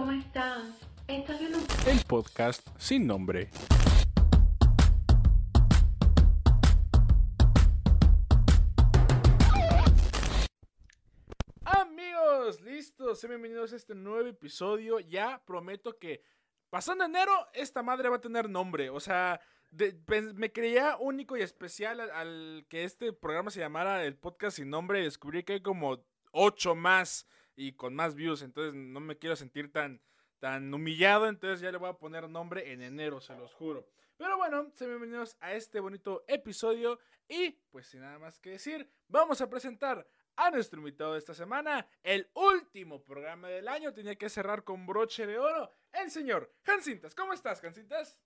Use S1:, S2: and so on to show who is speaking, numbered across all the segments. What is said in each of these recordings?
S1: ¿cómo estás? Estás viendo
S2: El podcast sin nombre. Amigos, listos, sean bienvenidos a este nuevo episodio. Ya prometo que pasando enero, esta madre va a tener nombre. O sea, de- pen- me creía único y especial al, al que este programa se llamara el podcast sin nombre y descubrí que hay como ocho más y con más views. Entonces no me quiero sentir tan, tan humillado. Entonces ya le voy a poner nombre en enero, se los juro. Pero bueno, sean bienvenidos a este bonito episodio. Y pues sin nada más que decir, vamos a presentar a nuestro invitado de esta semana, el último programa del año. Tenía que cerrar con broche de oro, el señor Hansintas. ¿Cómo estás, Hansintas?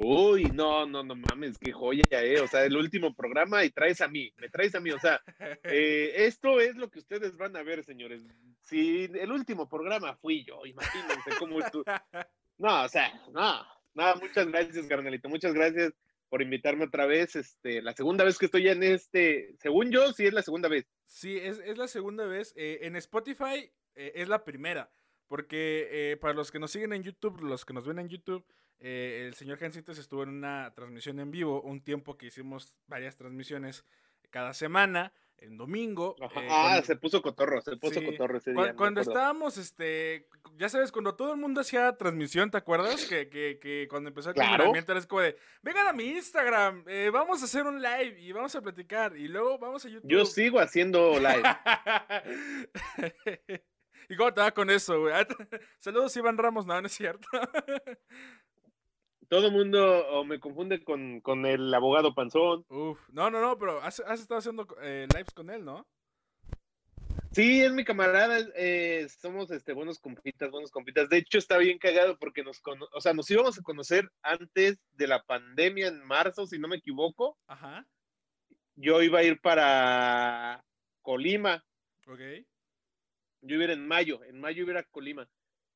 S3: Uy, no, no, no mames, qué joya, eh. O sea, el último programa y traes a mí, me traes a mí. O sea, eh, esto es lo que ustedes van a ver, señores. Si el último programa fui yo, imagínense cómo tú. No, o sea, no, no, muchas gracias, carnalito, muchas gracias por invitarme otra vez. Este, la segunda vez que estoy en este, según yo, sí es la segunda vez.
S2: Sí, es, es la segunda vez. Eh, en Spotify eh, es la primera. Porque para los que nos siguen en YouTube, los que nos ven en YouTube, eh, el señor Hansitas estuvo en una transmisión en vivo, un tiempo que hicimos varias transmisiones cada semana, en domingo.
S3: Ajá.
S2: eh,
S3: ah,
S2: cuando-
S3: se puso cotorro, se puso
S2: Sí,
S3: cotorro ese día.
S2: Cuando estábamos, este, ya sabes, cuando todo el mundo hacía transmisión, ¿te acuerdas? Que, que, que cuando empezó el
S3: Claro.
S2: confinamiento era como de, vengan a mi Instagram, eh, vamos a hacer un live y vamos a platicar y luego vamos a YouTube.
S3: Yo sigo haciendo live.
S2: ¿Y cómo te va con eso, güey? Saludos, Iván Ramos, no, no es cierto.
S3: Todo mundo me confunde con, con el abogado Panzón.
S2: Uf, no, no, no, pero has, has estado haciendo eh, lives con él, ¿no?
S3: Sí, es mi camarada, eh, somos este, buenos compitas, buenos compitas. De hecho, está bien cagado porque nos, cono- o sea, nos íbamos a conocer antes de la pandemia en marzo, si no me equivoco.
S2: Ajá,
S3: Yo iba a ir para Colima,
S2: ok.
S3: yo iba a ir en mayo, en mayo iba a ir a Colima.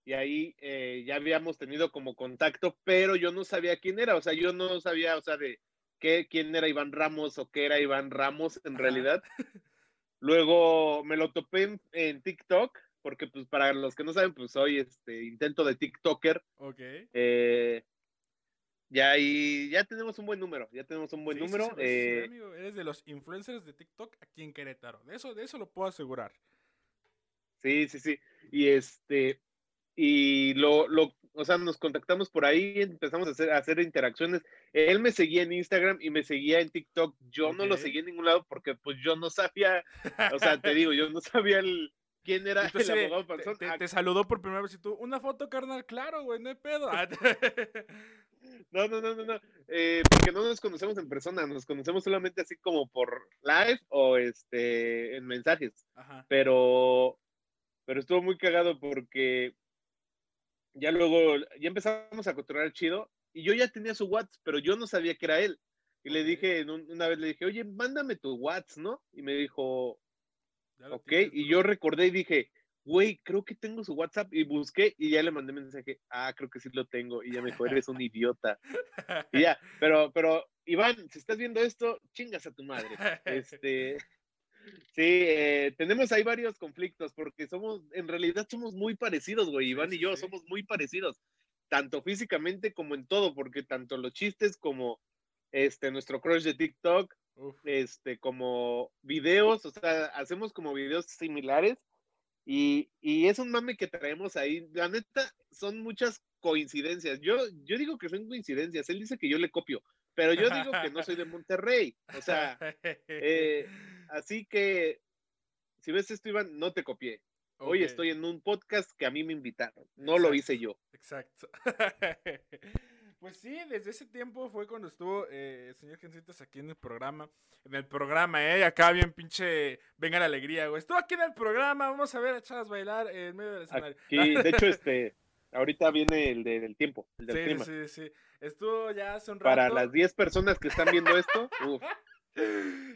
S3: Y ahí eh, ya habíamos tenido como contacto, pero yo no sabía quién era, o sea, yo no sabía, o sea, de qué, quién era Iván Ramos o qué era Iván Ramos en
S2: Ajá.
S3: realidad. Luego me lo topé en, en TikTok, porque pues para los que no saben, pues soy este intento de TikToker.
S2: Ok.
S3: eh, ya ahí, ya tenemos un buen número, ya tenemos un buen
S2: Sí,
S3: número.
S2: sí
S3: eh,
S2: amigo. Eres de los influencers de TikTok aquí en Querétaro. De eso, de eso lo puedo asegurar.
S3: Sí, sí, sí. Y este, y lo, lo, o sea, nos contactamos por ahí, empezamos a hacer, a hacer interacciones. Él me seguía en Instagram y me seguía en TikTok. Yo no lo seguía en ningún lado porque pues yo no sabía, o sea, te digo, yo no sabía el, quién era
S2: Entonces,
S3: el abogado
S2: te,
S3: Panzón.
S2: te-
S3: Ah,
S2: te saludó por primera vez y tú, una foto, carnal, claro, güey, no hay pedo.
S3: No, no, no, no, no. eh, porque no nos conocemos en persona, nos conocemos solamente así como por live o este en mensajes.
S2: Ajá.
S3: pero, pero estuvo muy cagado porque ya luego, ya empezamos a cotorrear chido y yo ya tenía su WhatsApp, pero yo no sabía que era él. Y le dije, una vez le dije, oye, mándame tu WhatsApp, ¿no? Y me dijo, ok,
S2: tienes,
S3: y yo recordé y dije, güey, creo que tengo su WhatsApp y busqué y ya le mandé mensaje, ah, creo que sí lo tengo. Y ya me dijo, eres un idiota. Y ya, pero, pero, Iván, si estás viendo esto, chingas a tu madre. Este, sí, eh, tenemos ahí varios conflictos porque somos, en realidad somos muy parecidos, güey. Iván
S2: sí,
S3: y yo
S2: sí.
S3: somos muy parecidos, tanto físicamente como en todo, porque tanto los chistes como este, nuestro crush de TikTok,
S2: Uf.
S3: este, como videos, o sea, hacemos como videos similares y, y es un mame que traemos ahí. La neta, son muchas coincidencias. Yo, yo digo que son coincidencias. Él dice que yo le copio, pero yo digo que no soy de Monterrey. O sea, eh, así que si ves esto, Iván, no te copié. Hoy estoy en un podcast que a mí me invitaron. No lo hice yo.
S2: Exacto. Pues sí, desde ese tiempo fue cuando estuvo eh, el señor Gencitas aquí en el programa. En el programa, ¿eh? Acá bien pinche. Venga la alegría, güey. Estuvo aquí en el programa. Vamos a ver a chavas bailar en medio del escenario.
S3: Aquí, de hecho, este, ahorita viene el de- del tiempo, el del
S2: Sí,
S3: clima.
S2: sí, sí. Estuvo ya hace un rato.
S3: Para las 10 personas que están viendo esto, uf,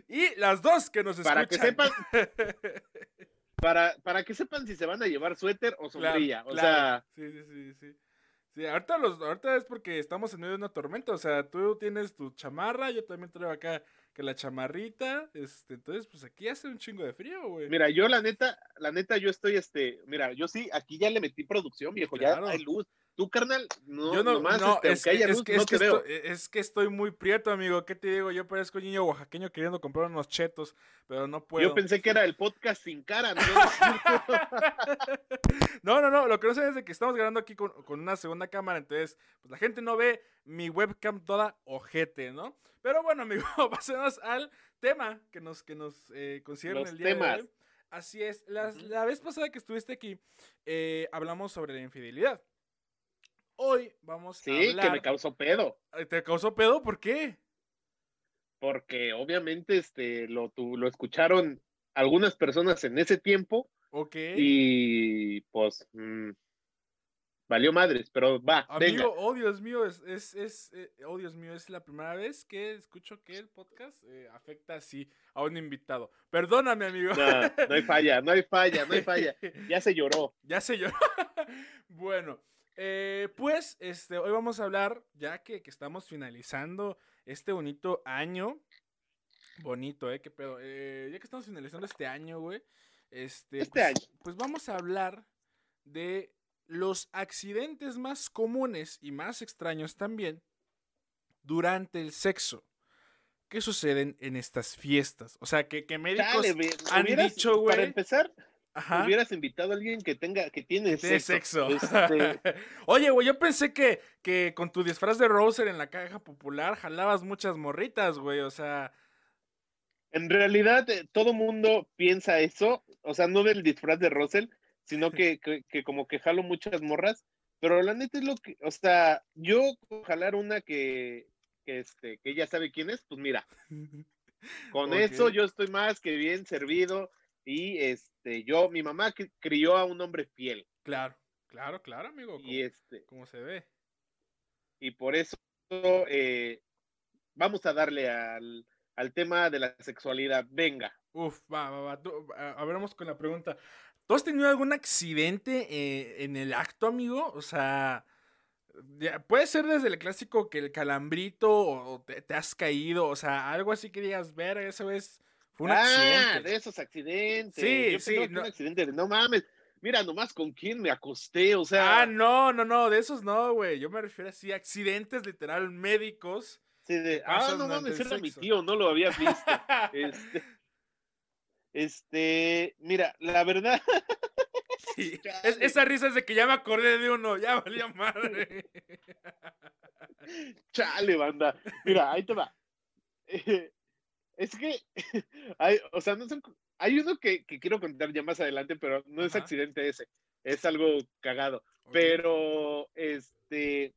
S2: Y las dos que nos
S3: para que
S2: escuchan.
S3: sepan, para, para que sepan si se van a llevar suéter o
S2: Claro,
S3: sombrilla. o
S2: claro.
S3: sea,
S2: Sí, sí, sí, sí. Sí, ahorita, los, ahorita es porque estamos en medio de una tormenta. O sea, tú tienes tu chamarra, yo también traigo acá que la chamarrita. Este, entonces, pues aquí hace un chingo de frío, güey.
S3: Mira, yo la neta, la neta, yo estoy, este, mira, yo sí, aquí ya le metí producción, viejo,
S2: Claro.
S3: ya hay luz. Tú, carnal, no,
S2: Yo no,
S3: nomás,
S2: no,
S3: este,
S2: es, que,
S3: haya
S2: es
S3: luz,
S2: que-
S3: no
S2: es que
S3: te veo.
S2: estoy, es que estoy muy prieto, amigo. ¿Qué te digo? Yo parezco niño oaxaqueño queriendo comprar unos chetos, pero no puedo.
S3: Yo pensé que era el podcast sin cara, ¿no?
S2: No, no, no, lo que no sé es de que estamos grabando aquí con, con una segunda cámara, entonces pues la gente no ve mi webcam toda ojete, ¿no? Pero bueno, amigo, pasemos al tema que nos, que nos eh, concierne
S3: Los
S2: el día de hoy. Así es,
S3: Ujú.
S2: la vez pasada que estuviste aquí, eh, hablamos sobre la infidelidad. Hoy vamos a
S3: Sí, que
S2: hablar...
S3: me causó pedo.
S2: ¿Te causó pedo? ¿Por qué?
S3: porque obviamente este lo, tu- lo escucharon algunas personas en ese tiempo
S2: Ok.
S3: y pues mm, valió madres, pero va, venga.
S2: Oh Dios mío, es, es, es, eh, oh Dios mío, es la primera vez que escucho que el podcast eh, afecta así a un invitado. Perdóname, amigo.
S3: No, no hay falla, no hay falla, no hay falla. Ya se lloró.
S2: ya sé yo. bueno, eh, pues este, hoy vamos a hablar, ya que, que estamos finalizando este bonito año. Bonito, ¿eh? ¿Qué pedo? Eh, ya que estamos finalizando este año, güey. Este,
S3: Este
S2: pues,
S3: año.
S2: Pues vamos a hablar de los accidentes más comunes y más extraños también durante el sexo. ¿Qué suceden en estas fiestas? O sea, que, que médicos
S3: ve,
S2: han
S3: hubieras-
S2: dicho, güey.
S3: Para empezar,
S2: Ajá,
S3: hubieras invitado a alguien que tenga, que tiene
S2: tiene
S3: sexo.
S2: sexo.
S3: Este,
S2: Oye, güey, yo pensé que, que con tu disfraz de Roser en la caja popular jalabas muchas morritas, güey. O sea,
S3: en realidad, eh, todo mundo piensa eso, o sea, no del disfraz de Russell, sino que, que, que como que jalo muchas morras, pero la neta es lo que, o sea, yo jalar una que, que, este, que ella sabe quién es, pues mira, con eso yo estoy más que bien servido y este, yo, mi mamá cri- crió a un hombre fiel
S2: claro, claro, claro, amigo. Como,
S3: y este,
S2: como se ve.
S3: y por eso eh, vamos a darle al, al tema de la sexualidad, venga.
S2: Uf, va, va, va. tú- a, a ver, vamos con la pregunta. ¿Tú has tenido algún accidente eh, en el acto, amigo? O sea, ya- puede ser desde el clásico que el calambrito o o te, te has caído, o sea, algo así que digas, ver, esa vez fue un
S3: ah,
S2: accidente.
S3: de esos accidentes.
S2: Sí,
S3: Yo
S2: sí, no-
S3: un accidente de, no mames, mira nomás con quién me acosté, o sea,
S2: Ah, no, no, no, de esos no, güey. Yo me refiero así a accidentes literal médicos.
S3: sí, de, ah, no mames, era mi tío, no lo había visto. este, este, mira, la verdad,
S2: Sí, es- esa risa es de que ya me acordé de uno, ya valía madre.
S3: chale, banda, mira, ahí te va. Eh, es que, hay, o sea, no son, hay uno que, que quiero contar ya más adelante, pero no es accidente ese, es algo cagado. Pero, este,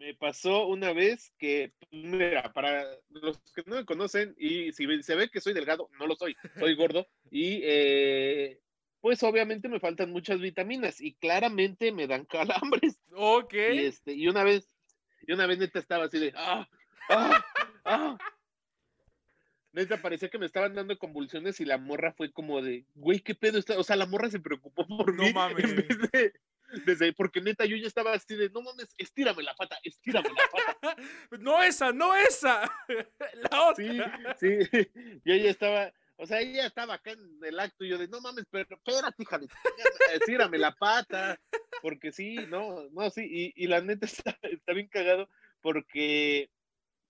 S3: me pasó una vez que, pues, mira, para los que no me conocen, y si se ve que soy delgado, no lo soy, soy gordo, y eh, pues obviamente me faltan muchas vitaminas, y claramente me dan calambres,
S2: Ok.
S3: y este, y una vez, y una vez neta estaba así de, ah, ah, ah. Neta, parecía que me estaban dando convulsiones y la morra fue como de, güey, ¿qué pedo está? O sea, la morra se preocupó por
S2: No
S3: mí.
S2: mames.
S3: En vez de, desde, porque neta, yo ya estaba así de, no mames, estírame la pata, estírame la pata.
S2: No esa, no esa. La otra.
S3: Sí, sí. Yo ya estaba, o sea, ella estaba acá en el acto y yo de, no mames, pero espérate, hija de estírame la pata. Porque sí, no, no, sí. Y, y la neta está, está bien cagado porque,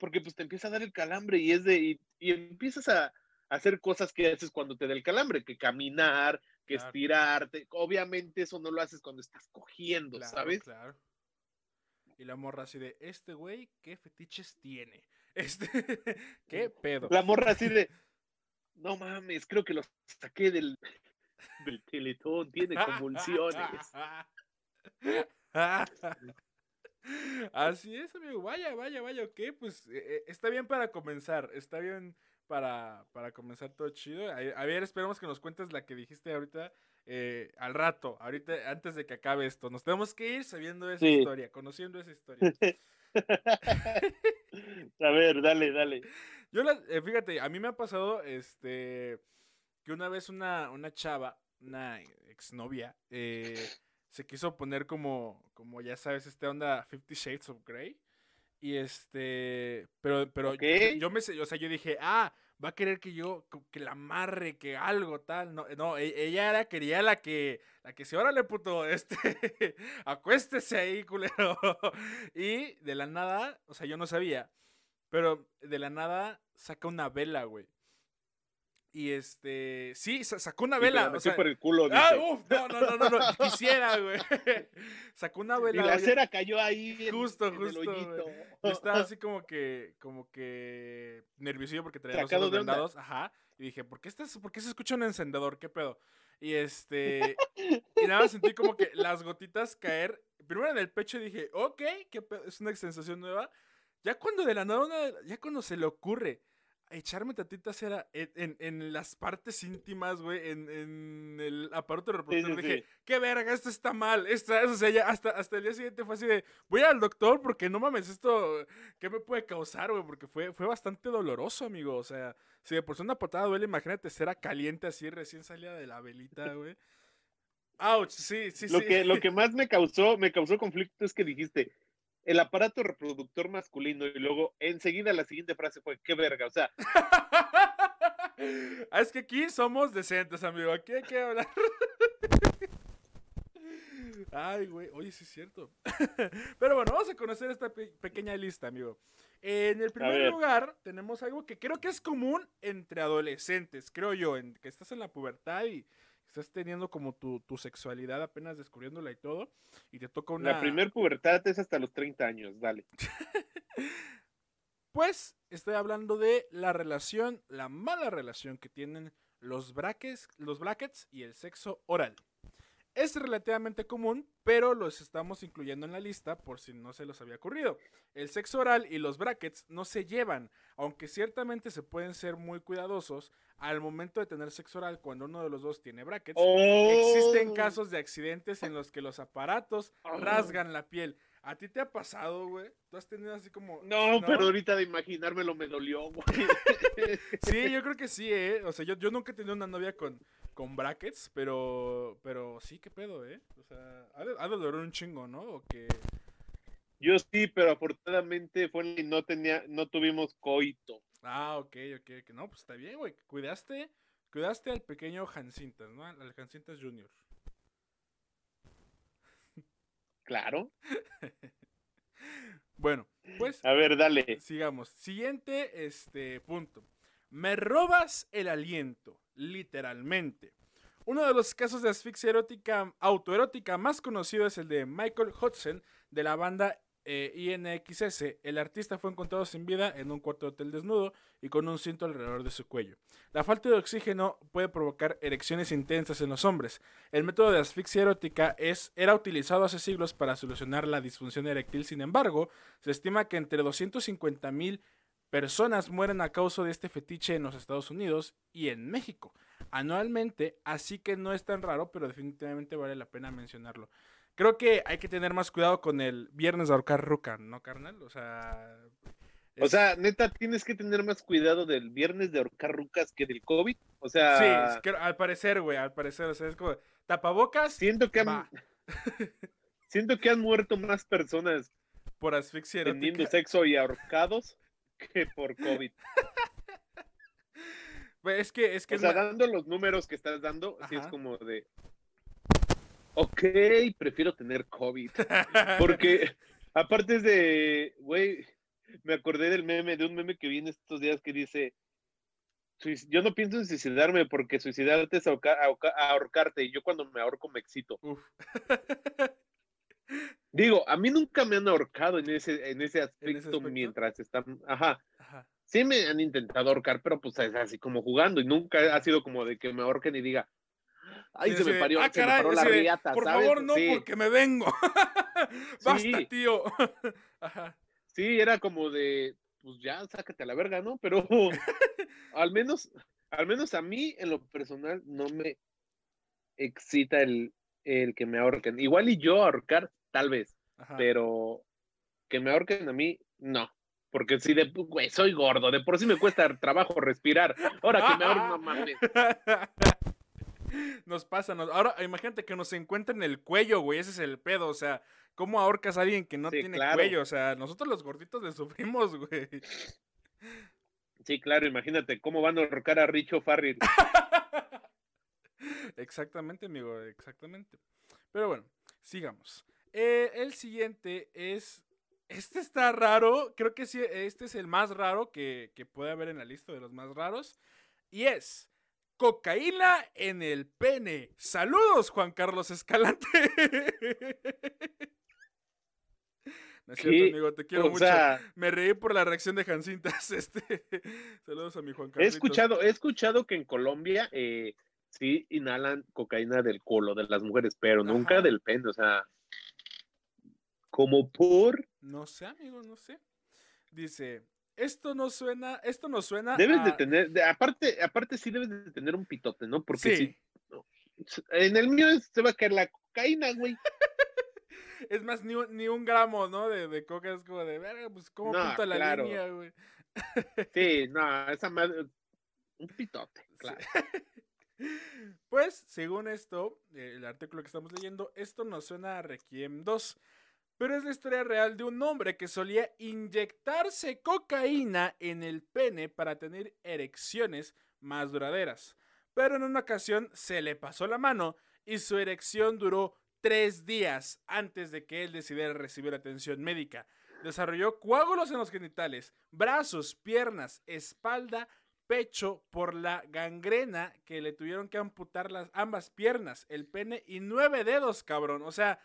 S3: porque pues te empieza a dar el calambre y es de, y, y empiezas a, a hacer cosas que haces cuando te da el calambre, que caminar, que
S2: Claro.
S3: estirarte. Obviamente eso no lo haces cuando estás cogiendo,
S2: Claro,
S3: ¿sabes?
S2: Claro. Y la morra así de, este güey, ¿qué fetiches tiene? Este, ¿qué pedo?
S3: La morra así de, no mames, creo que lo saqué del, del teletón, tiene convulsiones.
S2: Así es, amigo. Vaya, vaya, vaya, ok. Pues eh, eh, está bien para comenzar. Está bien para, para comenzar todo chido. A, a ver, esperemos que nos cuentes la que dijiste ahorita eh, al rato. Ahorita, antes de que acabe esto. Nos tenemos que ir sabiendo esa
S3: Sí.
S2: historia, conociendo esa historia.
S3: A ver, dale, dale.
S2: Yo, la- eh, fíjate, a mí me ha pasado este que una vez una, una chava, una exnovia, eh, se quiso poner como, como ya sabes, esta onda Fifty Shades of Grey. Y este, pero, pero
S3: Ok.
S2: yo, yo me, sé- o sea, yo dije, ah, va a querer que yo, que la amarre, que algo tal. No, no, e- ella era, quería la que, la que se, órale, puto, este, acuéstese ahí, culero. Y de la nada, o sea, yo no sabía, pero de la nada saca una vela, güey. Y este, sí, sa- sacó una
S3: Y la
S2: vela. o
S3: metió
S2: sea,
S3: por el culo,
S2: Ah,
S3: dice.
S2: uf, no, no, no, no, no, quisiera, güey. Sacó una
S3: y
S2: vela.
S3: la
S2: oye,
S3: cera cayó ahí en,
S2: Justo,
S3: en
S2: justo. Yo estaba así como que, como que nerviosillo porque traía los
S3: Sacado
S2: vendados. Ajá. Y dije, ¿por qué, estás, ¿por qué se escucha un encendedor? ¿Qué pedo? Y este. y nada, más sentí como que las gotitas caer. Primero en el pecho y dije, ok, ¿qué pedo? es una sensación nueva. Ya cuando de la nada, ya cuando se le ocurre echarme tantita cera en, en- en las partes íntimas, güey, en, en el aparato reproductor,
S3: sí,
S2: dije,
S3: sí.
S2: qué verga, esto está mal. Esta, o sea, ya hasta, hasta el día siguiente fue así de, voy al doctor porque no mames, esto, ¿qué me puede causar, güey? Porque fue, fue bastante doloroso, amigo. O sea, si de por sí una patada duele, imagínate cera caliente así recién salida de la velita, güey. Ouch, sí, sí,
S3: Lo
S2: sí.
S3: que, lo que más me causó, me causó conflicto es que dijiste el aparato reproductor masculino y luego enseguida la siguiente frase fue qué verga, o sea,
S2: Ah, es que aquí somos decentes, amigo. Aquí hay que hablar. Ay, güey. Oye, sí es cierto. Pero bueno, vamos a conocer esta pe- pequeña lista, amigo. En el primer lugar tenemos algo que creo que es común entre adolescentes, creo yo, en que estás en la pubertad y estás teniendo como tu, tu sexualidad apenas descubriéndola y todo, y te toca una...
S3: la primer pubertad es hasta los 30 años, dale.
S2: Pues estoy hablando de la relación, la mala relación que tienen los brackets, los brackets y el sexo oral. Es relativamente común, pero los estamos incluyendo en la lista por si no se los había ocurrido. El sexo oral y los brackets no se llevan, aunque ciertamente se pueden ser muy cuidadosos al momento de tener sexo oral cuando uno de los dos tiene brackets. Existen
S3: Oh.
S2: casos de accidentes en los que los aparatos
S3: Ah.
S2: rasgan la piel. ¿A ti te ha pasado, güey? ¿Tú has tenido así como...
S3: No, pero ahorita de imaginármelo me dolió, güey.
S2: Sí, yo creo que sí, ¿eh? O sea, yo, yo nunca he tenido una novia con, con brackets, pero pero sí, qué pedo, ¿eh? O sea, ha de, ha de doler un chingo, ¿no? O que...
S3: Yo sí, pero afortunadamente fue y no tenía, no tuvimos coito.
S2: Ah, ok, ok, ok. No, pues está bien, güey. Cuidaste, cuidaste al pequeño Hansintas, ¿no? Al Hansintas Jr.
S3: Claro.
S2: Bueno, pues
S3: A ver, dale.
S2: sigamos. Siguiente este punto. Me robas el aliento, literalmente. Uno de los casos de asfixia erótica, autoerótica más conocido es el de Michael Hudson de la banda eh, INXS. El artista fue encontrado sin vida en un cuarto de hotel desnudo y con un cinto alrededor de su cuello. La falta de oxígeno puede provocar erecciones intensas en los hombres. El método de asfixia erótica es, era utilizado hace siglos para solucionar la disfunción eréctil. Sin embargo, se estima que entre 250 mil personas mueren a causa de este fetiche en los Estados Unidos y en México anualmente, así que no es tan raro, pero definitivamente vale la pena mencionarlo. Creo que hay que tener más cuidado con el viernes de ahorcar ruca, ¿no, carnal? O sea...
S3: O sea, neta, tienes que tener más cuidado del viernes de ahorcar rucas que del COVID. O
S2: Sí,
S3: sea,
S2: es que al parecer, güey, al parecer, o sea, es como tapabocas
S3: siento que han, siento que han muerto más personas
S2: por asfixia
S3: teniendo
S2: erótica.
S3: sexo y ahorcados que por COVID.
S2: Güey, Es que, es que
S3: O sea, dando los números que estás dando, sí es
S2: Ajá.
S3: como de. Ok, prefiero tener COVID. Porque, aparte es de. Güey, me acordé del meme, de un meme que vi en estos días que dice. "Suic- Yo no pienso en suicidarme porque suicidarte es ahorca- ahorca- ahorcarte y yo cuando me ahorco me excito.
S2: Uf.
S3: Digo, a mí nunca me han ahorcado en ese, en ese aspecto,
S2: aspecto?
S3: mientras están. Ajá.
S2: Ajá.
S3: Sí me han intentado ahorcar, pero pues es así como jugando y nunca ha sido como de que me ahorquen y diga, ay,
S2: Sí,
S3: se me parió,
S2: "Ah,
S3: se me
S2: caray",
S3: paró la riata,
S2: Por
S3: ¿sabes?
S2: favor, no,
S3: sí,
S2: porque me vengo. Basta,
S3: Sí.
S2: tío. Ajá.
S3: sí, era como de, pues ya, sácate a la verga, ¿no? Pero al menos, al menos a mí, en lo personal, no me excita el, el que me ahorquen. Igual y yo ahorcar, tal vez,
S2: Ajá.
S3: pero que me ahorquen a mí, no. Porque si de, güey, soy gordo, de por sí me cuesta trabajo respirar. Ahora que me ahorquen, no mames.
S2: Nos pasa, nos- ahora imagínate que nos encuentren el cuello, güey, ese es el pedo, o sea, ¿cómo ahorcas a alguien que no
S3: Sí,
S2: tiene
S3: claro.
S2: cuello? O sea, nosotros los gorditos le sufrimos, güey.
S3: Sí, claro, imagínate cómo van a ahorcar a Richo Farrell.
S2: Exactamente, amigo, exactamente. Pero bueno, sigamos. Eh, el siguiente es. Este está raro. Creo que sí, este es el más raro que, que puede haber en la lista de los más raros. Y es. Cocaína en el pene. Saludos, Juan Carlos Escalante. No es cierto, amigo, te quiero
S3: O
S2: mucho.
S3: sea,
S2: Me reí por la reacción de Jancintas. Este. Saludos a mi Juan
S3: he
S2: Carlos.
S3: escuchado, he escuchado que en Colombia eh, sí inhalan cocaína del colo de las mujeres, pero nunca del pene, o sea, como por,
S2: No sé, amigo, no sé. Dice, esto no suena, esto no suena
S3: debes de
S2: a-
S3: tener, de- aparte, aparte sí debes de tener un pitote, ¿no? Porque
S2: Sí,
S3: si, en el mío se va a caer la cocaína, güey.
S2: es más, ni un, ni un gramo, ¿no? De, de coca es como de, verga, pues, ¿cómo
S3: No,
S2: la
S3: claro.
S2: línea, güey?
S3: Sí, no, esa madre, un pitote, claro.
S2: Pues, según esto, el artículo que estamos leyendo, esto nos suena a Requiem 2. Pero es la historia real de un hombre que solía inyectarse cocaína en el pene para tener erecciones más duraderas. Pero en una ocasión se le pasó la mano y su erección duró tres días antes de que él decidiera recibir atención médica. Desarrolló coágulos en los genitales, brazos, piernas, espalda, pecho por la gangrena que le tuvieron que amputar las ambas piernas, el pene y nueve dedos, cabrón. O sea,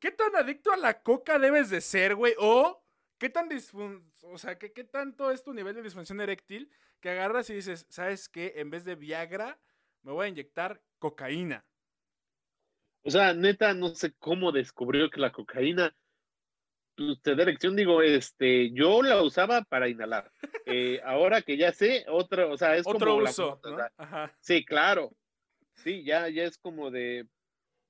S2: ¿qué tan adicto a la coca debes de ser, güey? O qué tan disfun o sea, ¿qué, qué tanto es tu nivel de disfunción eréctil que agarras y dices, ¿sabes qué? En vez de Viagra, me voy a inyectar cocaína.
S3: O sea, neta, no sé cómo descubrió que la cocaína pues, te da erección. Digo, este, yo la usaba para inhalar. Eh, ahora que ya sé, otra, o sea, es
S2: Otro
S3: como la
S2: uso,
S3: o
S2: ¿no?
S3: sea, sí, claro. Sí, ya, ya es como de,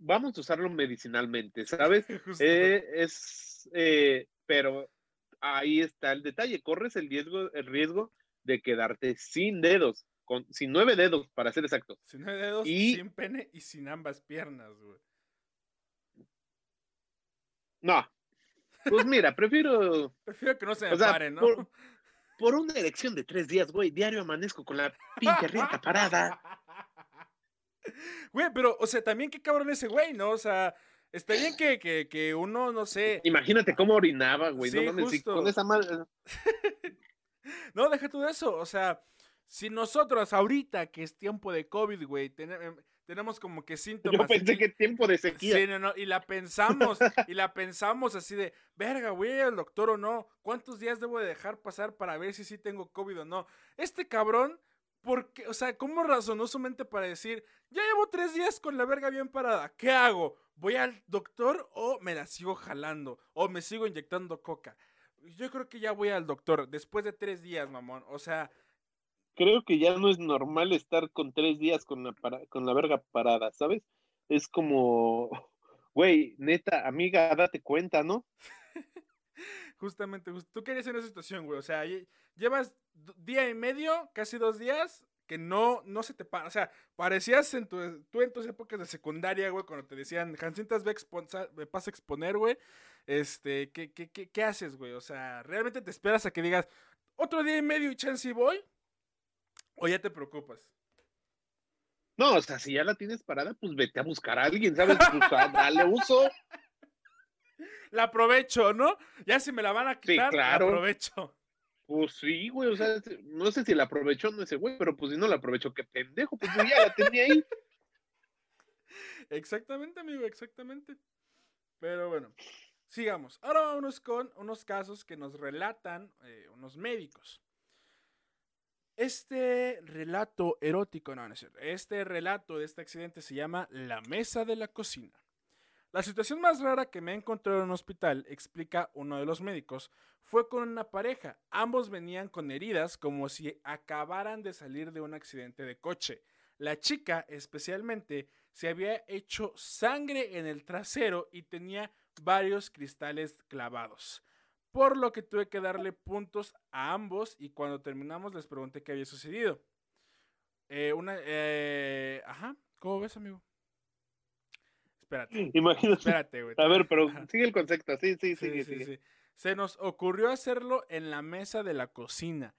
S3: vamos a usarlo medicinalmente, ¿sabes? Eh, es, eh, pero ahí está el detalle. Corres el riesgo, el riesgo de quedarte sin dedos, con, sin nueve dedos, para ser exacto.
S2: Sin nueve dedos,
S3: y-
S2: sin pene y sin ambas piernas, güey.
S3: No. Pues mira, prefiero
S2: Prefiero que no se me
S3: sea,
S2: pare, ¿no?
S3: por, por una erección de tres días, güey, diario amanezco con la pinche rieta parada.
S2: Güey, pero, o sea, también qué cabrón ese güey, ¿no? O sea, está bien que, que, que uno, no sé.
S3: Imagínate cómo orinaba, güey.
S2: Sí,
S3: no mames, con esa madre.
S2: No, deja tú de eso. O sea, si nosotros ahorita que es tiempo de COVID, güey, ten- em, tenemos como que
S3: Yo
S2: síntomas.
S3: pensé
S2: y-
S3: que tiempo de sequía.
S2: Sí, no, no, y la pensamos, y la pensamos así de, verga, güey, el doctor o no, ¿cuántos días debo de dejar pasar para ver si sí tengo COVID o no? Este cabrón, ¿por qué? O sea, ¿cómo razonó su mente para decir, ya llevo tres días con la verga bien parada, ¿qué hago? ¿Voy al doctor o me la sigo jalando? ¿O me sigo inyectando coca? Yo creo que ya voy al doctor, después de tres días, mamón, o sea,
S3: Creo que ya no es normal estar con tres días con la, para- con la verga parada, ¿sabes? Es como, güey, neta, amiga, date cuenta, ¿no?
S2: Justamente, just- tú querías en esa situación, güey. O sea, lle- llevas día y medio, casi dos días, que no, no se te para. O sea, parecías en tu, tú en tus épocas de secundaria, güey, cuando te decían, Jancintas, ve, pasa a exponer, güey. Este, ¿qué, qué, qué, qué haces, güey? O sea, ¿realmente te esperas a que digas, otro día y medio y chance y voy? ¿O ya te preocupas?
S3: No, o sea, si ya la tienes parada, pues vete a buscar a alguien, ¿sabes? Pues ah, dale uso.
S2: La aprovecho, ¿no? Ya si me la van a quitar,
S3: claro.
S2: la aprovecho.
S3: Pues sí, güey, o sea, no sé si la aprovechó no ese güey, pero pues si no la aprovechó, qué pendejo, pues yo ya la tenía ahí.
S2: Exactamente, amigo, exactamente. Pero bueno, sigamos. Ahora vámonos con unos casos que nos relatan eh, unos médicos. Este relato erótico, no, no es cierto. Este relato de este accidente se llama La Mesa de la Cocina. La situación más rara que me he encontrado en un hospital, explica uno de los médicos, fue con una pareja. Ambos venían con heridas como si acabaran de salir de un accidente de coche. La chica, especialmente, se había hecho sangre en el trasero y tenía varios cristales clavados. Por lo que tuve que darle puntos a ambos y cuando terminamos les pregunté qué había sucedido. Eh, una, eh, ajá, ¿Cómo ves, amigo? Espérate,
S3: Imagínate.
S2: espérate, güey.
S3: A ver, pero sigue el concepto. Sí, sí,
S2: Sí,
S3: sigue,
S2: sí,
S3: sigue.
S2: sí. Se nos ocurrió hacerlo en la mesa de la cocina.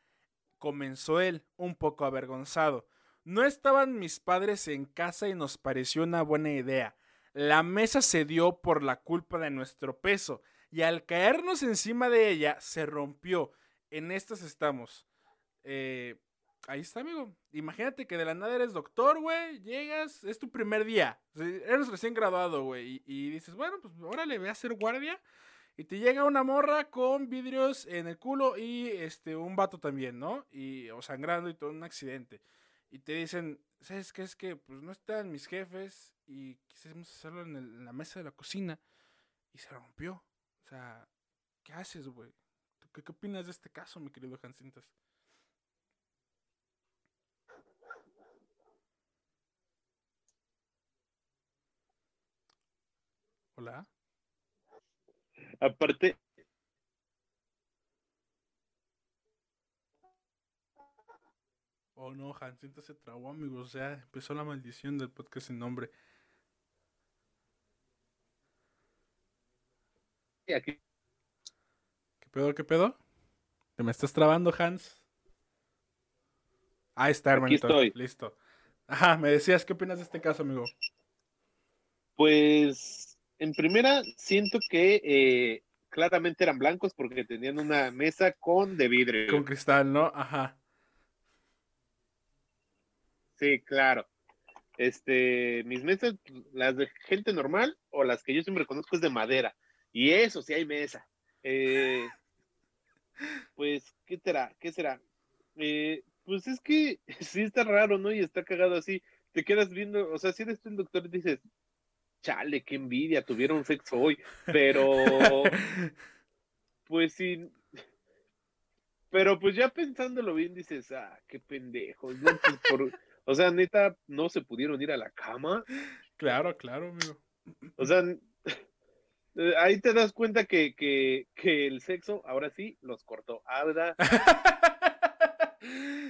S2: Comenzó él, un poco avergonzado. No estaban mis padres en casa y nos pareció una buena idea. La mesa se dio por la culpa de nuestro peso y al caernos encima de ella se rompió. En estas estamos. Eh, ahí está, amigo. Imagínate que de la nada eres doctor, güey. Llegas, es tu primer día. Eres recién graduado, güey. Y, dices, bueno, pues órale, voy a hacer guardia. Y te llega una morra con vidrios en el culo y este un vato también, ¿no? Y o sangrando y todo un accidente. Y te dicen, ¿sabes qué? Es que pues no están mis jefes y quisimos hacerlo en, el- la mesa de la cocina y se rompió. O sea, ¿qué haces, güey? ¿Tú ¿Qué, ¿Qué opinas de este caso, mi querido Hansintas? Hola.
S3: Aparte,
S2: Oh no, Hansintas se trabó, amigos. O sea, empezó la maldición del podcast sin nombre.
S3: aquí
S2: ¿Qué pedo, qué pedo? ¿Te me estás trabando, Hans? Ahí está,
S3: Aquí
S2: hermanito.
S3: estoy.
S2: Listo. Ajá, me decías, ¿qué opinas de este caso, amigo?
S3: Pues en primera siento que eh, claramente eran blancos porque tenían una mesa con de vidrio.
S2: Con cristal, ¿no? Ajá.
S3: Sí, claro. Este, mis mesas, las de gente normal o las que yo siempre conozco es de madera. Y eso sí hay mesa. Eh, pues, ¿qué será? ¿Qué será? Eh, pues es que sí está raro, ¿no? Y está cagado así. Te quedas viendo, o sea, si eres tú el doctor y dices, chale, qué envidia, tuvieron sexo hoy. Pero, pues sí. Pero pues ya pensándolo bien dices, ah, qué pendejos, ¿no? Pues, por- o sea, neta, no se pudieron ir a la cama.
S2: claro, claro, amigo.
S3: O sea, ahí te das cuenta que, que, que el sexo ahora sí los cortó. Ahora,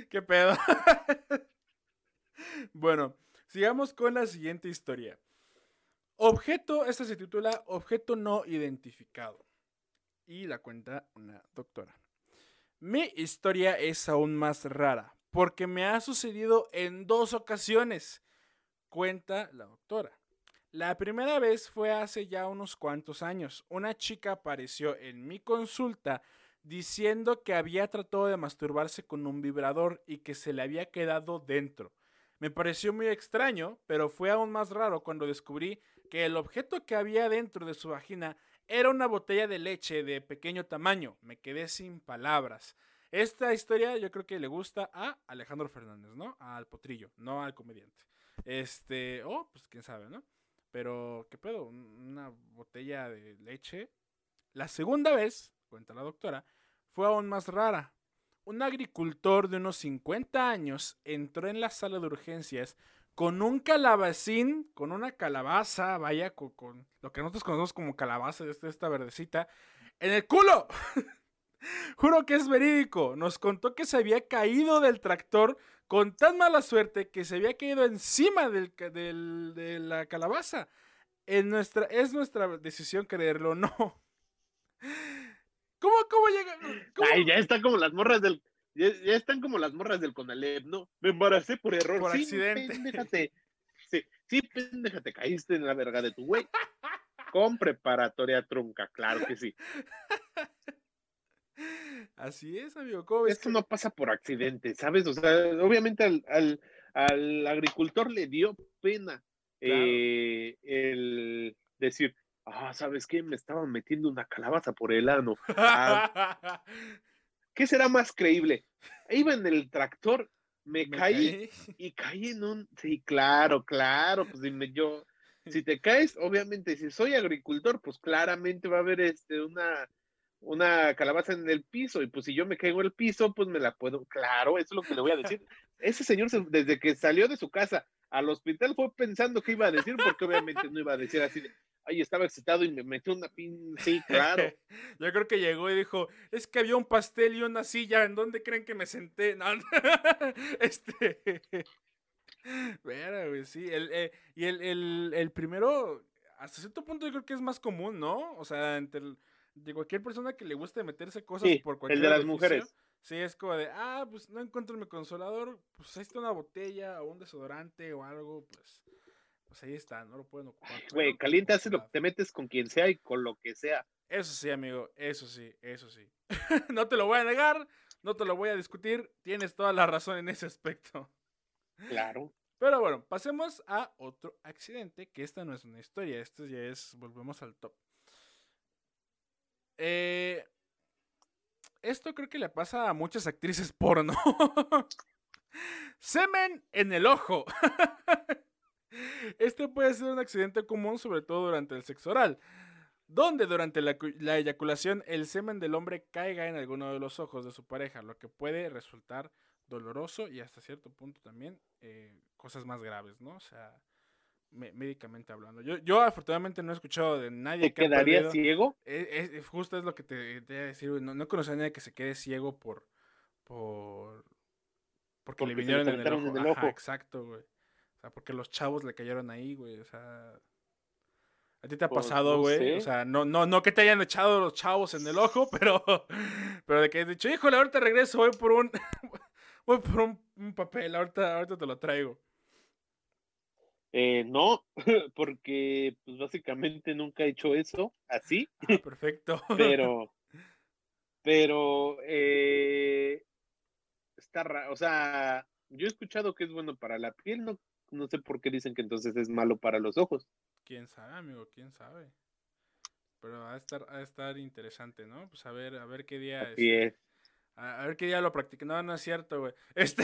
S2: ¿Qué pedo? bueno, sigamos con la siguiente historia. Objeto, esta se titula Objeto no identificado. Y la cuenta una doctora. Mi historia es aún más rara, porque me ha sucedido en dos ocasiones, cuenta la doctora. La primera vez fue hace ya unos cuantos años. Una chica apareció en mi consulta diciendo que había tratado de masturbarse con un vibrador y que se le había quedado dentro. Me pareció muy extraño, pero fue aún más raro cuando descubrí que el objeto que había dentro de su vagina era una botella de leche de pequeño tamaño. Me quedé sin palabras. Esta historia yo creo que le gusta a Alejandro Fernández, ¿no? Al potrillo, no al comediante. Este, oh, pues quién sabe, ¿no? Pero, ¿qué pedo? Un- Una botella de leche. La segunda vez, cuenta la doctora, fue aún más rara. Un agricultor de unos 50 años entró en la sala de urgencias con un calabacín, con una calabaza, vaya, con, lo que nosotros conocemos como calabaza, esta, esta verdecita, en el culo. Juro que es verídico. Nos contó que se había caído del tractor con tan mala suerte que se había caído encima del, de la calabaza. Nuestra, es nuestra decisión creerlo o no. ¿Cómo, cómo llega?
S3: ay, ya están como las morras del. Ya, ya están como las morras del Conalep, ¿no? Me embaracé por error.
S2: Por
S3: sí,
S2: accidente.
S3: Péndejate. Sí, sí, péndejate, caíste en la verga de tu güey. Con preparatoria trunca, claro que sí.
S2: Así es, amigo. ¿Cómo
S3: Esto
S2: que-
S3: no pasa por accidente, ¿sabes? O sea, obviamente al, al, al agricultor le dio pena
S2: Claro.
S3: eh, el decir, ah, ¿sabes qué? Me estaban metiendo una calabaza por el ano. Ah, ¿Qué será más creíble? Iba en el tractor, me,
S2: Me
S3: caí, y caí en un... Sí, claro, claro, pues dime yo, si te caes, obviamente, si soy agricultor, pues claramente va a haber este, una, una calabaza en el piso, y pues si yo me caigo en el piso, pues me la puedo, claro, eso es lo que le voy a decir. Ese señor, se- desde que salió de su casa al hospital, fue pensando que iba a decir, porque obviamente no iba a decir así, de, ay, estaba excitado y me metió una pin, sí, claro.
S2: Yo creo que llegó y dijo, es que había un pastel y una silla, ¿en dónde creen que me senté? No, este... Vera, güey, sí. El, eh, y el, el, el primero, hasta cierto punto yo creo que es más común, ¿no? O sea, entre el- de cualquier persona que le guste meterse cosas
S3: Sí,
S2: por
S3: el
S2: cualquier
S3: de las mujeres.
S2: Sí, es como de, ah, pues no encuentro mi consolador, pues ahí está una botella o un desodorante o algo, pues, pues ahí está, no lo pueden ocupar.
S3: Güey, caliente hace lo que te metes con quien sea y con lo que sea.
S2: Eso sí, amigo, eso sí, eso sí. no te lo voy a negar, no te lo voy a discutir, tienes toda la razón en ese aspecto.
S3: Claro.
S2: Pero bueno, pasemos a otro accidente, que esta no es una historia, esto ya es, volvemos al top. Eh, esto creo que le pasa a muchas actrices porno. Semen en el ojo. Este puede ser un accidente común, sobre todo durante el sexo oral, donde durante la, la eyaculación el semen del hombre caiga en alguno de los ojos de su pareja, lo que puede resultar doloroso y hasta cierto punto también eh, cosas más graves, ¿no? O sea, me- médicamente hablando. Yo, yo afortunadamente no he escuchado de nadie
S3: ¿Te
S2: que
S3: quedaría ciego?
S2: es, es- es justo es lo que te, te iba a decir. No, no conocí a nadie que se quede ciego por. por. porque, le
S3: Porque se le
S2: vinieron en el ojo.
S3: en el
S2: Ajá,
S3: ojo.
S2: exacto, güey. O sea, porque los chavos le cayeron ahí, güey. O sea. ¿A ti te ha
S3: Pues,
S2: pasado,
S3: no
S2: güey?
S3: sé.
S2: O sea, no, no, no que te hayan echado los chavos en el ojo, pero. Pero de que has dicho, híjole, ahorita regreso, voy por un. voy por un, un papel, ahorita, ahorita te lo traigo.
S3: Eh, no, porque pues básicamente nunca he hecho eso así,
S2: Ah, perfecto.
S3: pero, pero eh, está raro, o sea, yo he escuchado que es bueno para la piel, no, no sé por qué dicen que entonces es malo para los ojos.
S2: Quién sabe, amigo, quién sabe. Pero va a estar, va a estar interesante, ¿no? Pues a ver, a ver qué día.
S3: Así
S2: este,
S3: es.
S2: a, a ver qué día lo practiqué. No, no es cierto, güey. Este,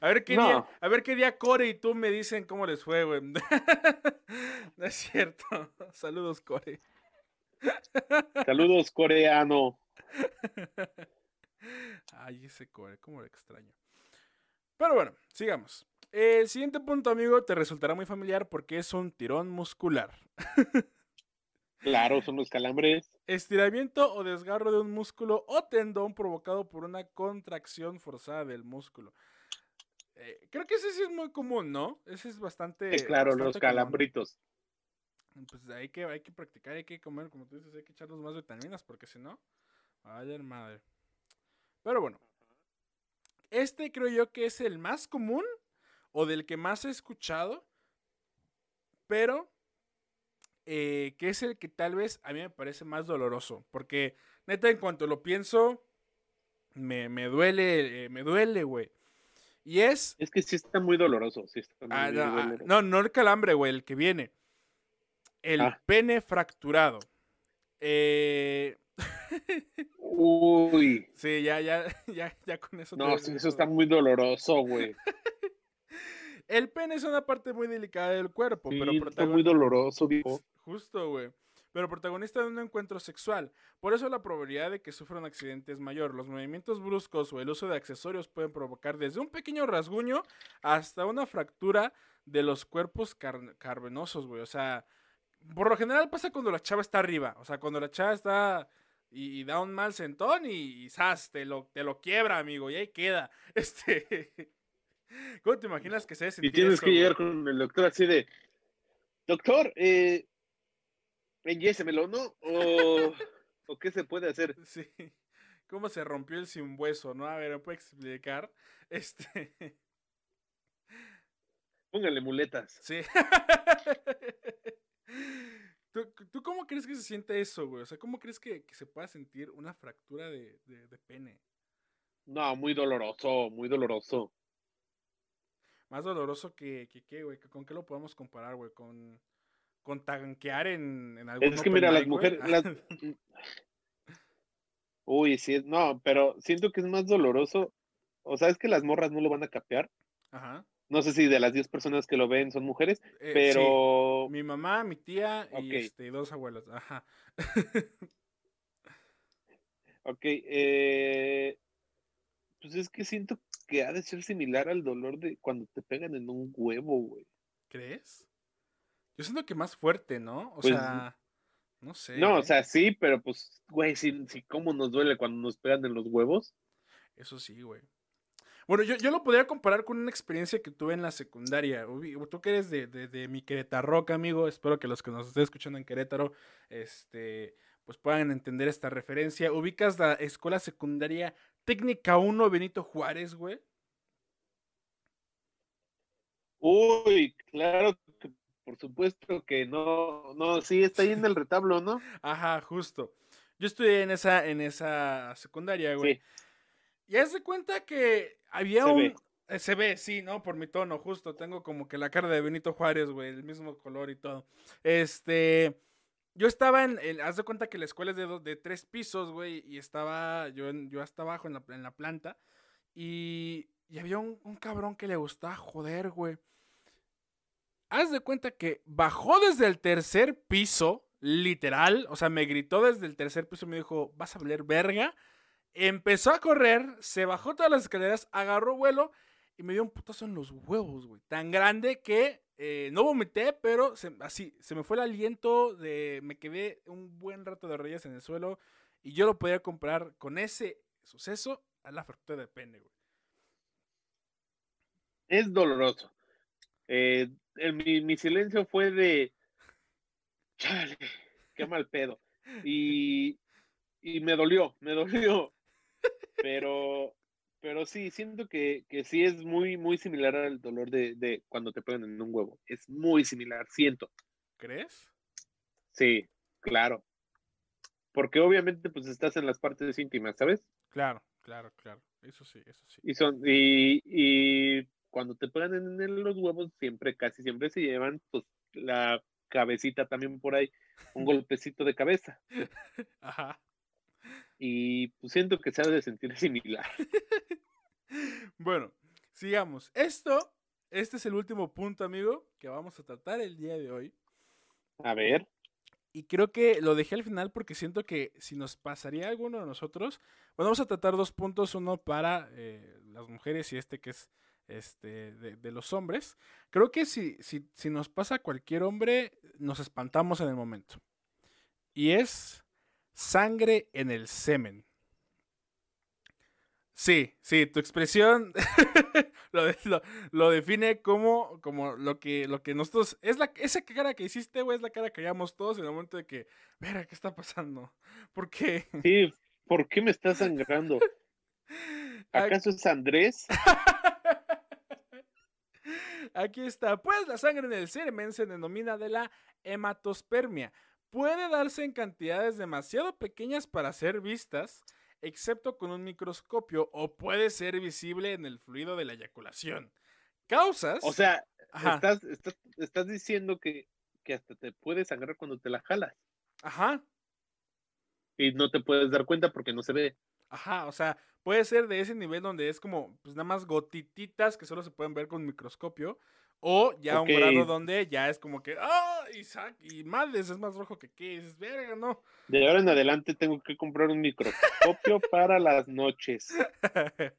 S2: a ver qué
S3: No.
S2: día, a ver qué día Core y tú me dicen cómo les fue, güey. no es cierto. Saludos, Core.
S3: Saludos coreano.
S2: Ay, ese Core, cómo lo extraño. Pero bueno, sigamos. El siguiente punto, amigo, te resultará muy familiar porque es un tirón muscular.
S3: Claro, son los calambres.
S2: Estiramiento o desgarro de un músculo o tendón provocado por una contracción forzada del músculo. Eh, creo que ese sí es muy común, ¿no? Ese es bastante.
S3: Claro, los
S2: común.
S3: calambritos.
S2: Pues hay que, hay que practicar, hay que comer, como tú dices, hay que echarnos más vitaminas, porque si no, vaya madre. Pero bueno, este creo yo que es el más común o del que más he escuchado, pero eh, que es el que tal vez a mí me parece más doloroso, porque neta en cuanto lo pienso, me, me duele, eh, me duele, güey. Y es
S3: Es que sí está muy doloroso, sí está muy
S2: Ah, no, ah,
S3: doloroso.
S2: no, no el calambre, güey, el que viene. El
S3: Ah.
S2: pene fracturado. Eh,
S3: Uy,
S2: sí, ya, ya, ya, ya con eso.
S3: no, sí, eso está muy doloroso, güey.
S2: El pene es una parte muy delicada del cuerpo,
S3: Sí,
S2: pero
S3: está
S2: protagon-
S3: muy doloroso, viejo.
S2: Justo, güey. Pero protagonista de un encuentro sexual. Por eso la probabilidad de que sufra un accidente es mayor. Los movimientos bruscos o el uso de accesorios pueden provocar desde un pequeño rasguño hasta una fractura de los cuerpos car- carnosos, güey. O sea, por lo general pasa cuando la chava está arriba. O sea, cuando la chava está y, y da un mal sentón y, y ¡zas! Te lo, te lo quiebra, amigo. Y ahí queda. Este. ¿Cómo te imaginas que se debe
S3: Y
S2: sentir
S3: tienes
S2: eso,
S3: que
S2: güey?
S3: llegar con el doctor así de, doctor, eh, enyésemelo, ¿no? O, ¿O qué se puede hacer?
S2: Sí. ¿Cómo se rompió el sin hueso, no? A ver, ¿me puede explicar? Este.
S3: Póngale muletas.
S2: Sí. ¿Tú, tú cómo crees que se siente eso, güey? O sea, ¿cómo crees que, que se pueda sentir una fractura de, de- de pene?
S3: No, muy doloroso, muy doloroso.
S2: Más doloroso que, que qué, güey. ¿Con qué lo podemos comparar, güey? Con, con tanquear en, en algún
S3: Es que mira, las mujeres, las... Uy, sí, no, pero siento que es más doloroso. O sea, es que las morras no lo van a capear.
S2: Ajá.
S3: No sé si de las 10 personas que lo ven son mujeres,
S2: Eh, sí.
S3: pero
S2: Mi mamá, mi tía y este, dos abuelos. Ajá.
S3: Ok, eh, pues es que siento que ha de ser similar al dolor de cuando te pegan en un huevo, güey.
S2: ¿Crees? Yo siento que más fuerte, ¿no? O
S3: Pues,
S2: sea, no sé.
S3: No, o
S2: ¿eh?
S3: sea, sí, pero pues, güey, sí, sí, cómo nos duele cuando nos pegan en los huevos.
S2: Eso sí, güey. Bueno, yo, yo lo podría comparar con una experiencia que tuve en la secundaria. Tú que eres de, de, de mi Querétaro, amigo, espero que los que nos estén escuchando en Querétaro, este, pues puedan entender esta referencia. ¿Ubicas la escuela secundaria Técnica 1 Benito Juárez, güey?
S3: Uy, claro que por supuesto que no, no, sí, está ahí en el retablo, ¿no?
S2: Ajá, justo. Yo estudié en esa, en esa secundaria, güey.
S3: Sí.
S2: Y haz de cuenta que había
S3: Se
S2: un.
S3: ve.
S2: eh, Se ve, sí, ¿no? Por mi tono, justo. Tengo como que la cara de Benito Juárez, güey, el mismo color y todo. Este. Yo estaba en. haz de cuenta que la escuela es de, de tres pisos, güey, y estaba yo, en- yo hasta abajo en la, en la planta. Y, y había un, un cabrón que le gustaba joder, güey. Haz de cuenta que bajó desde el tercer piso, literal. O sea, me gritó desde el tercer piso me dijo, vas a valer verga. Empezó a correr, se bajó todas las escaleras, agarró vuelo y me dio un putazo en los huevos, güey. Tan grande que eh, no vomité, pero se- así, se me fue el aliento, de, me quedé un buen rato de rodillas en el suelo y yo lo podía comprar con ese suceso a la fractura de pene, güey.
S3: Es doloroso. Eh, el- mi, mi silencio fue de, chale, qué mal pedo. Y, y me dolió, me dolió. Pero, pero sí, siento que, que sí es muy, muy similar al dolor de, de cuando te pegan en un huevo. Es muy similar, siento.
S2: ¿Crees?
S3: Sí, claro. Porque obviamente pues estás en las partes íntimas, ¿sabes?
S2: Claro, claro, claro. Eso sí, eso sí.
S3: Y son, y, y cuando te pegan en, en los huevos, siempre, casi siempre se llevan pues la cabecita también por ahí, un golpecito de cabeza.
S2: Ajá.
S3: Y pues siento que se ha de sentir similar.
S2: Bueno, sigamos. Esto, este es el último punto, amigo, que vamos a tratar el día de hoy.
S3: A ver,
S2: Y creo que lo dejé al final porque siento que si nos pasaría alguno de nosotros, bueno, vamos a tratar dos puntos, uno para eh, las mujeres y este que es este de, de los hombres. Creo que si, si, si nos pasa a cualquier hombre, nos espantamos en el momento. Y es sangre en el semen. Sí, sí, tu expresión lo, de- lo- lo define como, como lo que lo que nosotros es la esa cara que hiciste, güey, es la cara que haríamos todos en el momento de que, verga, ¿qué está pasando? ¿Por qué?
S3: sí, ¿por qué me está sangrando? ¿Acaso es Andrés?
S2: Aquí está. Pues la sangre en el semen se denomina de la hematospermia. Puede darse en cantidades demasiado pequeñas para ser vistas, excepto con un microscopio, o puede ser visible en el fluido de la eyaculación. Causas.
S3: O sea, estás, estás diciendo que, que hasta te puede sangrar cuando te la jalas.
S2: Ajá.
S3: Y no te puedes dar cuenta porque no se ve.
S2: Ajá, o sea, puede ser de ese nivel donde es como, pues nada más gotititas que solo se pueden ver con microscopio, o ya un grado donde ya es como que, ah, Isaac, y madres, es más rojo que qué, dices, verga, no.
S3: De ahora en adelante tengo que comprar un microscopio para las noches.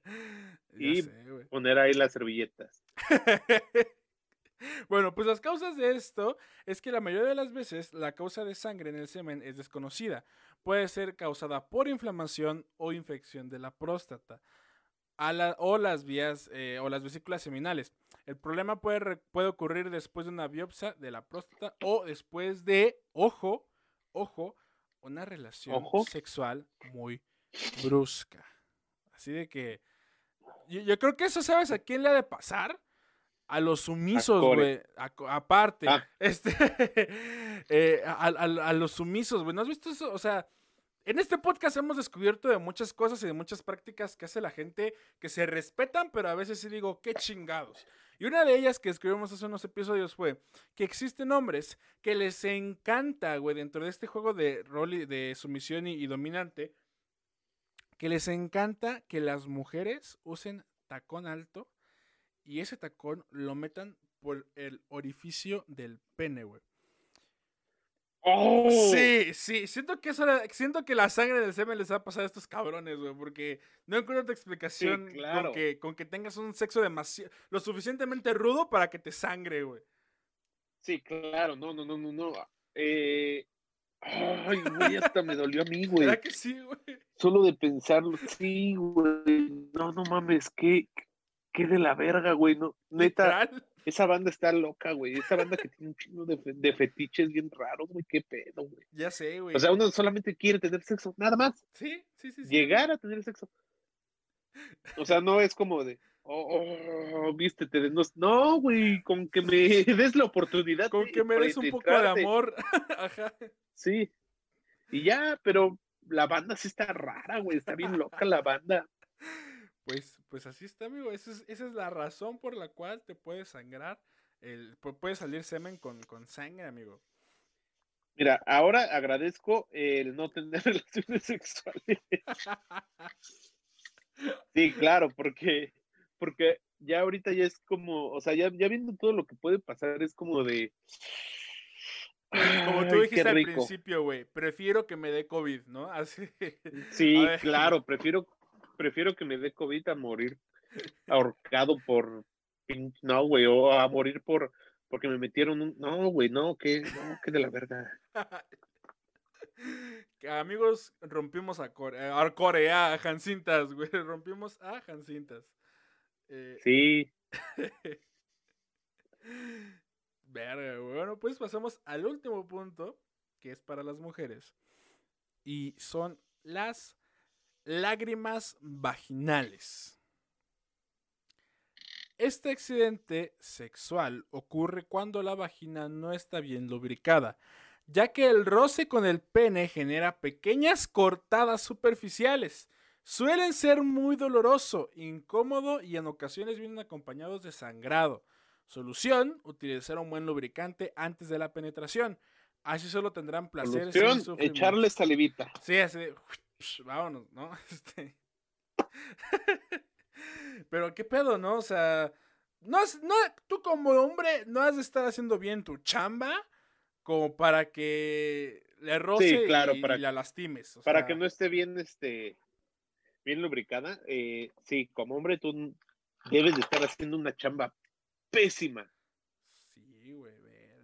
S3: Y-
S2: sé.
S3: Poner ahí las servilletas.
S2: bueno, pues las causas de esto es que la mayoría de las veces la causa de sangre en el semen es desconocida. Puede ser causada por inflamación o infección de la próstata a la- o las vías eh, o las vesículas seminales. El problema puede, re- puede ocurrir después de una biopsia de la próstata o después de, ojo, ojo, una relación
S3: Ojo.
S2: sexual muy brusca. Así de que yo, yo creo que eso, ¿sabes a quién le ha de pasar? A los sumisos, güey. Aparte,
S3: Ah.
S2: este, eh, a, a- a los sumisos, güey. ¿No has visto eso? O sea, en este podcast hemos descubierto de muchas cosas y de muchas prácticas que hace la gente que se respetan, pero a veces sí digo, qué chingados. Y una de ellas que escribimos hace unos episodios fue que existen hombres que les encanta, güey, dentro de este juego de rol y de sumisión y, y dominante, que les encanta que las mujeres usen tacón alto y ese tacón lo metan por el orificio del pene, güey.
S3: ¡Oh!
S2: Sí, sí, siento que eso siento que la sangre del semen les va a pasar a estos cabrones, güey, porque no encuentro otra explicación
S3: claro.
S2: con, que, con que tengas un sexo demasiado, lo suficientemente rudo para que te sangre, güey.
S3: Sí, claro, no, no, no, no, no. Eh, Ay, güey, hasta me dolió a mí, güey.
S2: ¿Verdad que sí, güey?
S3: Solo de pensarlo, sí, güey. No, no mames, qué, qué de la verga, güey, no, neta,
S2: Literal.
S3: Esa banda está loca, güey, esa banda que tiene un chingo de, fe- de fetiches bien raros, güey, qué pedo, güey.
S2: Ya sé, güey.
S3: O sea, uno solamente quiere tener sexo, nada más,
S2: sí, sí, sí. sí.
S3: llegar a tener sexo. O sea, no es como de, oh, oh, vístete de. No, güey, con que me des la oportunidad.
S2: Con que me des un poco de amor. Ajá.
S3: Sí. Y ya, pero la banda sí está rara, güey, está bien loca la banda.
S2: Pues, pues así está, amigo. Esa es, esa es la razón por la cual te puede sangrar. El, pu- puede salir semen con, con sangre, amigo.
S3: Mira, ahora agradezco el no tener relaciones sexuales. Sí, claro, porque, porque ya ahorita ya es como, o sea, ya, ya viendo todo lo que puede pasar, es como de.
S2: Como tú
S3: "Ay,
S2: dijiste al
S3: rico".
S2: principio, güey. Prefiero que me dé COVID, ¿no? Así.
S3: Sí, claro, prefiero, prefiero que me dé COVID a morir ahorcado por no, güey, o a morir por porque me metieron un no, güey, no, que no, que de la verga.
S2: Que, Amigos, rompimos a Core, eh, a Core, a Hancintas, güey. Rompimos a Hancintas. Eh,
S3: Sí,
S2: Verga, güey. Bueno, pues pasamos al último punto, que es para las mujeres. Y son las lágrimas vaginales. Este accidente sexual ocurre cuando la vagina no está bien lubricada, ya que el roce con el pene genera pequeñas cortadas superficiales. Suelen ser muy doloroso, incómodo y en ocasiones vienen acompañados de sangrado. Solución, utilizar un buen lubricante antes de la penetración. Así solo tendrán placer sin
S3: solución, echarle salivita.
S2: Sí, así de, vámonos, ¿no? Este... Pero qué pedo, ¿no? O sea, no, has- no, tú como hombre no has de estar haciendo bien tu chamba como para que le roce
S3: claro,
S2: y,
S3: para-
S2: y la lastimes. o
S3: Para
S2: sea,
S3: que no esté bien este bien lubricada, eh, sí, como hombre tú debes de estar haciendo una chamba pésima.
S2: Sí, güey,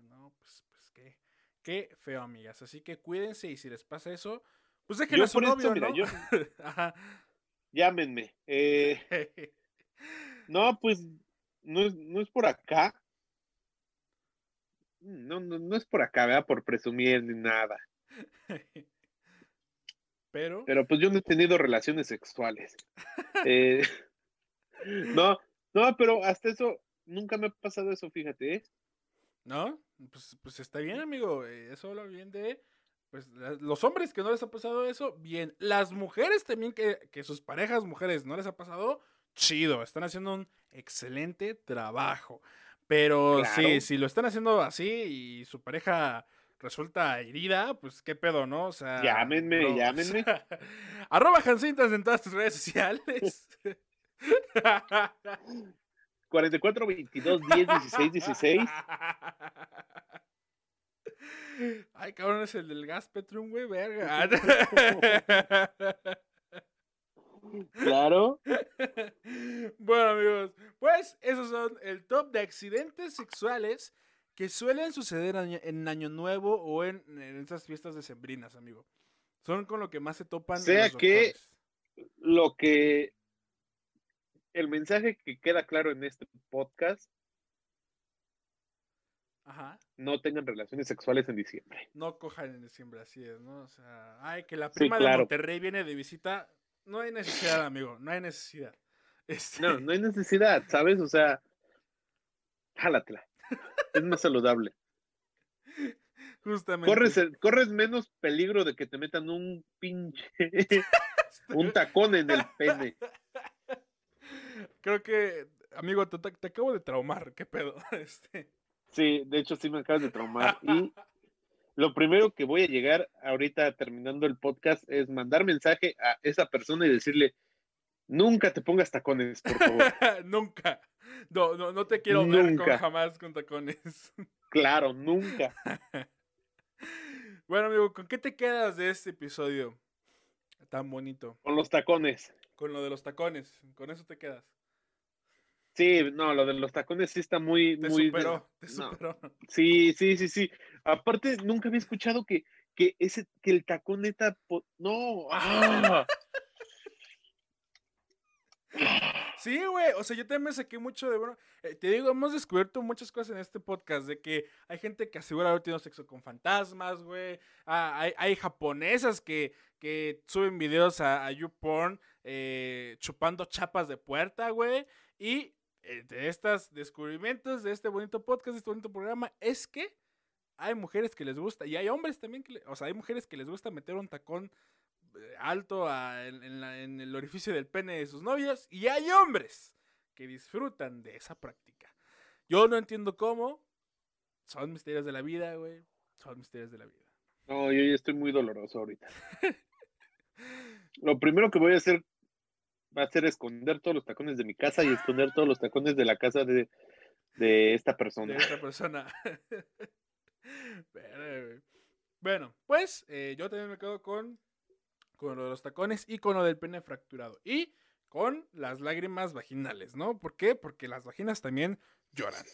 S2: no, pues, pues qué, qué feo, amigas. Así que cuídense y si les pasa eso, pues a su
S3: esto, mira,
S2: ¿no?
S3: yo
S2: Ajá.
S3: llámenme. Eh, no, pues no es, no es por acá. No, no, no es por acá, ¿verdad? Por presumir ni nada.
S2: Pero,
S3: Pero pues yo no he tenido relaciones sexuales. Eh, no, no, pero hasta eso, nunca me ha pasado eso, fíjate, ¿eh?
S2: ¿no? Pues, pues está bien, amigo. Eso habla bien de pues, los hombres que no les ha pasado eso, bien. Las mujeres también que, que sus parejas mujeres no les ha pasado, chido. Están haciendo un excelente trabajo. Pero sí, si lo están haciendo así y su pareja resulta herida, pues qué pedo, ¿no? O sea.
S3: Llámenme,
S2: o
S3: llámenme.
S2: sea, arroba Hancintas en todas tus redes sociales.
S3: 44, 22, 10, 16, 16.
S2: Ay, cabrón, es el del gas Petrum, güey, verga.
S3: Claro.
S2: bueno, amigos, pues esos son el top de accidentes sexuales que suelen suceder en Año Nuevo o en, en esas fiestas decembrinas, amigo. Son con lo que más se topan.
S3: Sea
S2: los
S3: que-. Lo que. El mensaje que queda claro en este podcast:
S2: Ajá.
S3: no tengan relaciones sexuales en diciembre.
S2: No cojan en diciembre, así es, ¿no? O sea, ay, que la
S3: Sí,
S2: prima de. Monterrey viene de visita. No hay necesidad, amigo, no hay necesidad. Este,
S3: No, no hay necesidad, ¿sabes? O sea, jálatela. Es más saludable.
S2: Justamente.
S3: Corres, corres menos peligro de que te metan un pinche. un tacón en el pene.
S2: Creo que, amigo, te, te acabo de traumar, qué pedo. Este,
S3: Sí, de hecho, sí me acabas de traumar. Y lo primero que voy a llegar ahorita terminando el podcast es mandar mensaje a esa persona y decirle: nunca te pongas tacones, por favor.
S2: nunca. No, no, no te quiero ver con jamás con tacones.
S3: Claro, nunca.
S2: bueno, amigo, ¿con qué te quedas de este episodio tan bonito?
S3: Con los tacones.
S2: Con lo de los tacones, con eso te quedas.
S3: Sí, no, lo de los tacones sí está muy,
S2: Te
S3: muy.
S2: superó, te
S3: no.
S2: superó.
S3: Sí, sí, sí, sí. Aparte, nunca había escuchado que, que ese, que el tacón neta, no. ¡ah!
S2: Sí, güey. O sea, yo también me saqué mucho de bueno. eh, te digo, hemos descubierto muchas cosas en este podcast. De que hay gente que asegura haber tenido sexo con fantasmas, güey. Ah, hay, hay japonesas que, que suben videos a, a YouPorn eh, chupando chapas de puerta, güey. Y de estos descubrimientos de este bonito podcast, de este bonito programa, es que hay mujeres que les gusta. Y hay hombres también que. le- o sea, hay mujeres que les gusta meter un tacón eh, alto a- en, en la- en el orificio del pene de sus novias y hay hombres que disfrutan de esa práctica. Yo no entiendo cómo. Son misterios de la vida, güey. Son misterios de la vida.
S3: No, yo ya estoy muy doloroso ahorita. Lo primero que voy a hacer va a ser esconder todos los tacones de mi casa y esconder todos los tacones de la casa de, de esta
S2: De
S3: persona.
S2: esta persona. Bueno, pues eh, yo también me quedo con, con lo de los tacones y con lo del pene fracturado. Y con las lágrimas vaginales, ¿no? ¿Por qué? Porque las vaginas también lloran.